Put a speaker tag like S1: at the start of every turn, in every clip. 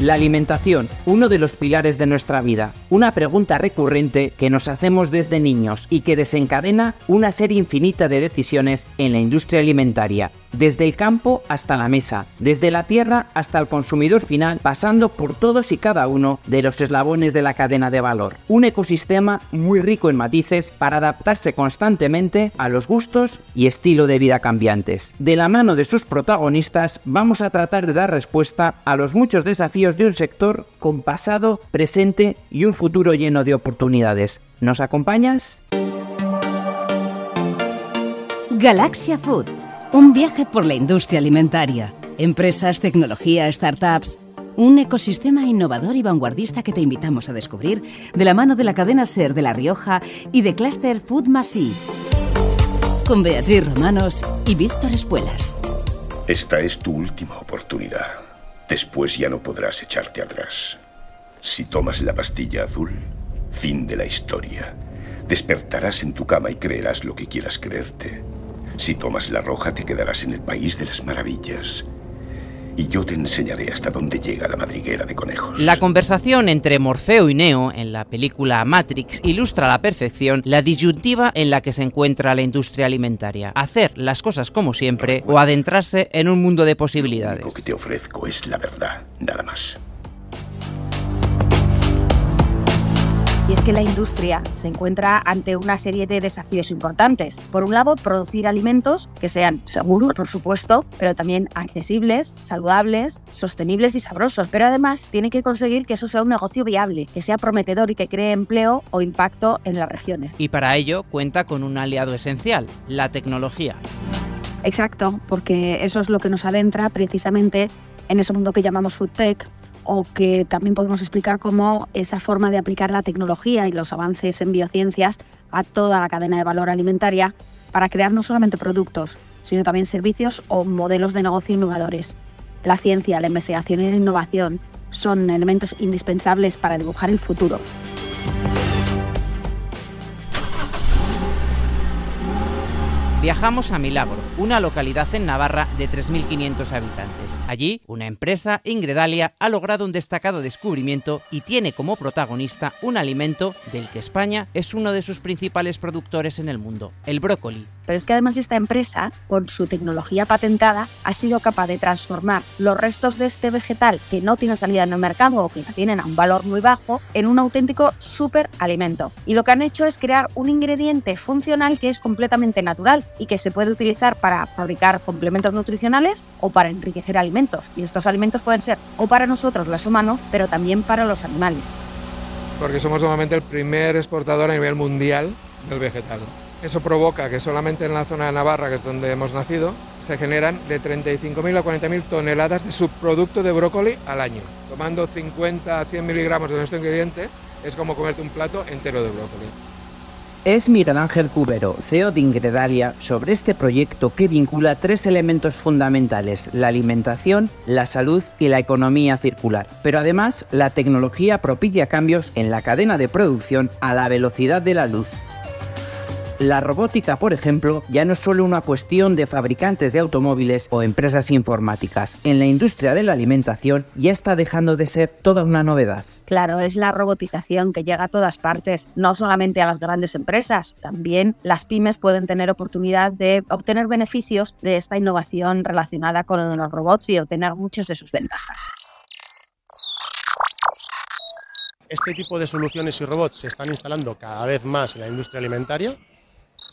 S1: La alimentación, uno de los pilares de nuestra vida, una pregunta recurrente que nos hacemos desde niños y que desencadena una serie infinita de decisiones en la industria alimentaria, desde el campo hasta la mesa, desde la tierra hasta el consumidor final, pasando por todos y cada uno de los eslabones de la cadena de valor. Un ecosistema muy rico en matices para adaptarse constantemente a los gustos y estilo de vida cambiantes. De la mano de sus protagonistas vamos a tratar de dar respuesta a los muchos desafíos de un sector con pasado, presente y un futuro lleno de oportunidades. ¿Nos acompañas?
S2: Galaxia Food, un viaje por la industria alimentaria, empresas, tecnología, startups, un ecosistema innovador y vanguardista que te invitamos a descubrir de la mano de la cadena SER de La Rioja y de Cluster Food Masi. Con Beatriz Romanos y Víctor Espuelas.
S3: Esta es tu última oportunidad. Después ya no podrás echarte atrás. Si tomas la pastilla azul, fin de la historia. Despertarás en tu cama y creerás lo que quieras creerte. Si tomas la roja, te quedarás en el país de las maravillas y yo te enseñaré hasta dónde llega la madriguera de conejos.
S1: La conversación entre Morfeo y Neo en la película Matrix ilustra a la perfección la disyuntiva en la que se encuentra la industria alimentaria. Hacer las cosas como siempre o adentrarse en un mundo de posibilidades.
S3: Lo que te ofrezco es la verdad, nada más.
S4: Y es que la industria se encuentra ante una serie de desafíos importantes. Por un lado, producir alimentos que sean seguros, por supuesto, pero también accesibles, saludables, sostenibles y sabrosos. Pero además tiene que conseguir que eso sea un negocio viable, que sea prometedor y que cree empleo o impacto en las regiones.
S1: Y para ello cuenta con un aliado esencial, la tecnología.
S4: Exacto, porque eso es lo que nos adentra precisamente en ese mundo que llamamos food tech o que también podemos explicar cómo esa forma de aplicar la tecnología y los avances en biociencias a toda la cadena de valor alimentaria para crear no solamente productos, sino también servicios o modelos de negocio innovadores. La ciencia, la investigación y la innovación son elementos indispensables para dibujar el futuro.
S1: Viajamos a Milagro, una localidad en Navarra de 3.500 habitantes. Allí, una empresa, Ingredalia, ha logrado un destacado descubrimiento y tiene como protagonista un alimento del que España es uno de sus principales productores en el mundo, el brócoli.
S4: Pero es que además esta empresa, con su tecnología patentada, ha sido capaz de transformar los restos de este vegetal que no tiene salida en el mercado o que tienen a un valor muy bajo en un auténtico superalimento. Y lo que han hecho es crear un ingrediente funcional que es completamente natural y que se puede utilizar para fabricar complementos nutricionales o para enriquecer alimentos. Y estos alimentos pueden ser o para nosotros los humanos, pero también para los animales.
S5: Porque somos normalmente el primer exportador a nivel mundial del vegetal. Eso provoca que solamente en la zona de Navarra, que es donde hemos nacido, se generan de 35.000 a 40.000 toneladas de subproducto de brócoli al año. Tomando 50 a 100 miligramos de nuestro ingrediente es como comerte un plato entero de brócoli.
S1: Es Miguel Ángel Cubero, CEO de Ingredalia, sobre este proyecto que vincula tres elementos fundamentales, la alimentación, la salud y la economía circular. Pero además, la tecnología propicia cambios en la cadena de producción a la velocidad de la luz, la robótica, por ejemplo, ya no es solo una cuestión de fabricantes de automóviles o empresas informáticas. En la industria de la alimentación ya está dejando de ser toda una novedad.
S4: Claro, es la robotización que llega a todas partes, no solamente a las grandes empresas, también las pymes pueden tener oportunidad de obtener beneficios de esta innovación relacionada con los robots y obtener muchas de sus ventajas.
S6: Este tipo de soluciones y robots se están instalando cada vez más en la industria alimentaria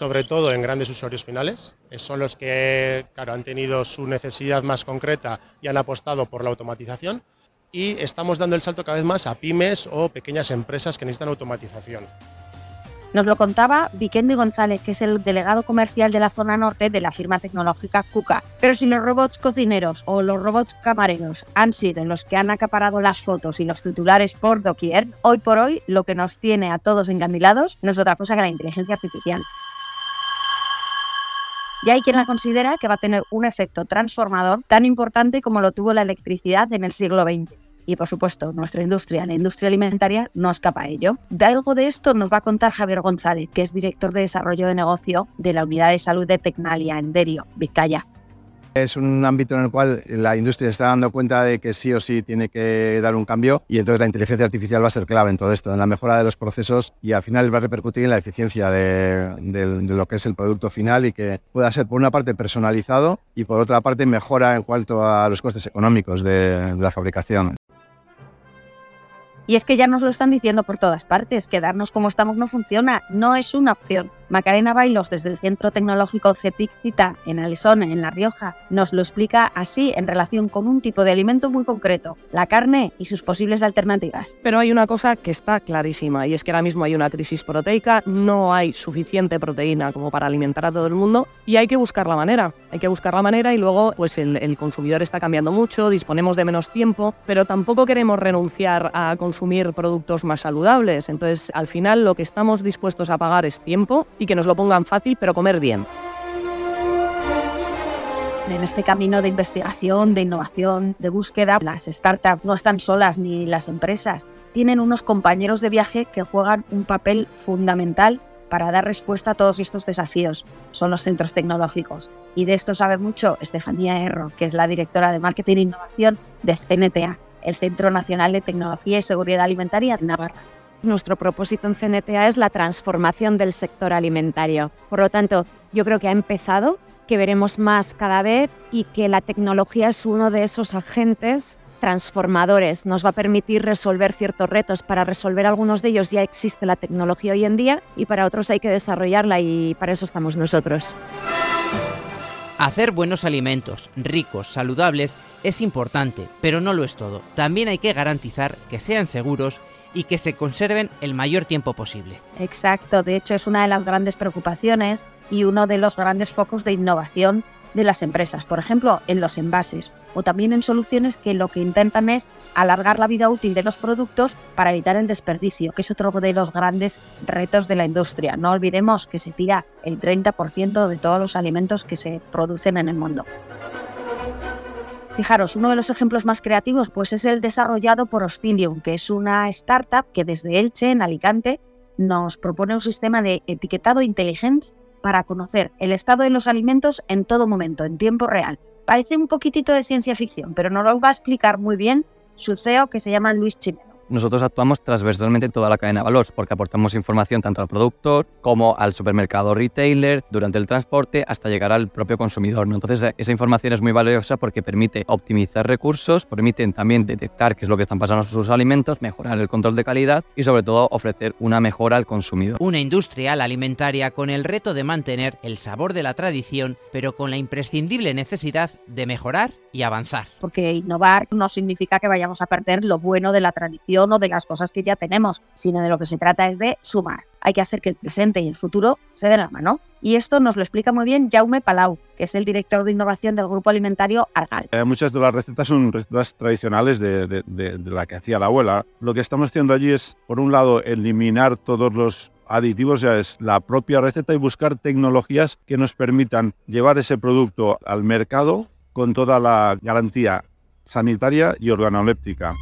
S6: sobre todo en grandes usuarios finales. Son los que claro, han tenido su necesidad más concreta y han apostado por la automatización. Y estamos dando el salto cada vez más a pymes o pequeñas empresas que necesitan automatización.
S4: Nos lo contaba Vikendi González, que es el delegado comercial de la zona norte de la firma tecnológica KUKA. Pero si los robots cocineros o los robots camareros han sido los que han acaparado las fotos y los titulares por doquier, hoy por hoy lo que nos tiene a todos encandilados no es otra cosa que la inteligencia artificial. Y hay quien la considera que va a tener un efecto transformador tan importante como lo tuvo la electricidad en el siglo XX. Y por supuesto, nuestra industria, la industria alimentaria, no escapa a ello. De algo de esto nos va a contar Javier González, que es director de desarrollo de negocio de la unidad de salud de Tecnalia en Derio, Vizcaya.
S7: Es un ámbito en el cual la industria está dando cuenta de que sí o sí tiene que dar un cambio y entonces la inteligencia artificial va a ser clave en todo esto, en la mejora de los procesos y al final va a repercutir en la eficiencia de, lo que es el producto final y que pueda ser por una parte personalizado y por otra parte mejora en cuanto a los costes económicos de la fabricación.
S4: Y es que ya nos lo están diciendo por todas partes, quedarnos como estamos no funciona, no es una opción. Macarena Bailos, desde el Centro Tecnológico CEPIC Cita, en Alisón, en La Rioja, nos lo explica así en relación con un tipo de alimento muy concreto, la carne y sus posibles alternativas.
S8: Pero hay una cosa que está clarísima y es que ahora mismo hay una crisis proteica, no hay suficiente proteína como para alimentar a todo el mundo y hay que buscar la manera. Hay que buscar la manera y luego pues el, el consumidor está cambiando mucho, disponemos de menos tiempo, pero tampoco queremos renunciar a consumir productos más saludables. Entonces, al final lo que estamos dispuestos a pagar es tiempo y que nos lo pongan fácil, pero comer bien.
S4: En este camino de investigación, de innovación, de búsqueda, las startups no están solas ni las empresas. Tienen unos compañeros de viaje que juegan un papel fundamental para dar respuesta a todos estos desafíos. Son los centros tecnológicos. Y de esto sabe mucho Estefanía Erro, que es la directora de Marketing e Innovación de CNTA, el Centro Nacional de Tecnología y Seguridad Alimentaria de Navarra.
S9: Nuestro propósito en CNTA es la transformación del sector alimentario. Por lo tanto, yo creo que ha empezado, que veremos más cada vez y que la tecnología es uno de esos agentes transformadores. Nos va a permitir resolver ciertos retos. Para resolver algunos de ellos ya existe la tecnología hoy en día y para otros hay que desarrollarla y para eso estamos nosotros.
S1: Hacer buenos alimentos, ricos, saludables, es importante, pero no lo es todo. También hay que garantizar que sean seguros y que se conserven el mayor tiempo posible.
S4: Exacto, de hecho es una de las grandes preocupaciones y uno de los grandes focos de innovación de las empresas, por ejemplo, en los envases o también en soluciones que lo que intentan es alargar la vida útil de los productos para evitar el desperdicio, que es otro de los grandes retos de la industria. No olvidemos que se tira el 30% de todos los alimentos que se producen en el mundo. Fijaros, uno de los ejemplos más creativos pues es el desarrollado por Ostilium, que es una startup que desde Elche, en Alicante, nos propone un sistema de etiquetado inteligente para conocer el estado de los alimentos en todo momento, en tiempo real. Parece un poquitito de ciencia ficción, pero nos lo va a explicar muy bien su CEO que se llama Luis Chimeno
S10: nosotros actuamos transversalmente en toda la cadena de valor porque aportamos información tanto al productor como al supermercado retailer durante el transporte hasta llegar al propio consumidor. Entonces, esa información es muy valiosa porque permite optimizar recursos, permiten también detectar qué es lo que están pasando con sus alimentos, mejorar el control de calidad y sobre todo ofrecer una mejora al consumidor.
S1: Una industria alimentaria con el reto de mantener el sabor de la tradición, pero con la imprescindible necesidad de mejorar y avanzar.
S4: Porque innovar no significa que vayamos a perder lo bueno de la tradición o de las cosas que ya tenemos, sino de lo que se trata es de sumar. Hay que hacer que el presente y el futuro se den la mano. Y esto nos lo explica muy bien Jaume Palau, que es el director de innovación del grupo alimentario Argal.
S11: Eh, muchas de las recetas son recetas tradicionales de, de la que hacía la abuela. Lo que estamos haciendo allí es, por un lado, eliminar todos los aditivos ya es la propia receta y buscar tecnologías que nos permitan llevar ese producto al mercado con toda la garantía sanitaria y organoléptica.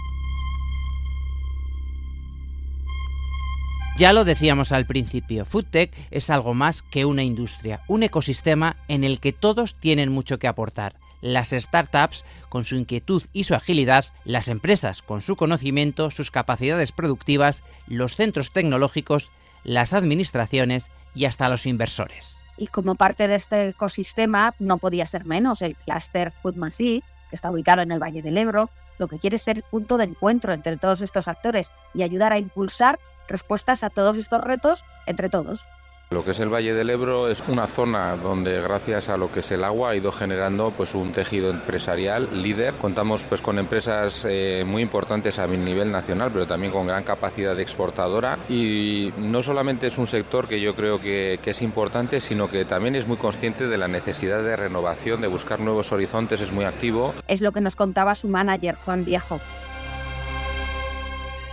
S1: Ya lo decíamos al principio, FoodTech es algo más que una industria, un ecosistema en el que todos tienen mucho que aportar. Las startups con su inquietud y su agilidad, las empresas con su conocimiento, sus capacidades productivas, los centros tecnológicos, las administraciones y hasta los inversores.
S4: Y como parte de este ecosistema no podía ser menos el cluster Foodmacy, que está ubicado en el Valle del Ebro, lo que quiere ser punto de encuentro entre todos estos actores y ayudar a impulsar respuestas a todos estos retos entre todos.
S12: Lo que es el Valle del Ebro es una zona donde gracias a lo que es el agua ha ido generando pues un tejido empresarial líder. Contamos pues con empresas eh, muy importantes a nivel nacional, pero también con gran capacidad de exportadora y no solamente es un sector que yo creo que, que es importante, sino que también es muy consciente de la necesidad de renovación, de buscar nuevos horizontes, es muy activo.
S4: Es lo que nos contaba su manager Juan Viejo.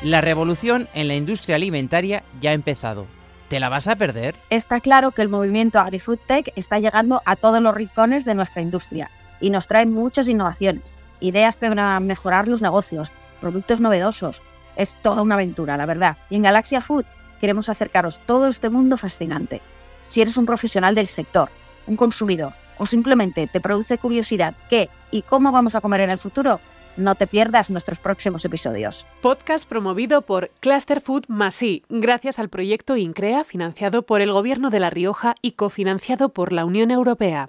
S1: La revolución en la industria alimentaria ya ha empezado ¿Te la vas a perder?
S4: Está claro que el movimiento AgriFood Tech está llegando a todos los rincones de nuestra industria y nos trae muchas innovaciones, ideas para mejorar los negocios, productos novedosos. Es toda una aventura, la verdad. Y en Galaxia Food queremos acercaros todo este mundo fascinante. Si eres un profesional del sector, un consumidor o simplemente te produce curiosidad qué y cómo vamos a comer en el futuro, no te pierdas nuestros próximos episodios.
S13: Podcast promovido por Cluster Food Masí, gracias al proyecto INCREA financiado por el Gobierno de La Rioja y cofinanciado por la Unión Europea.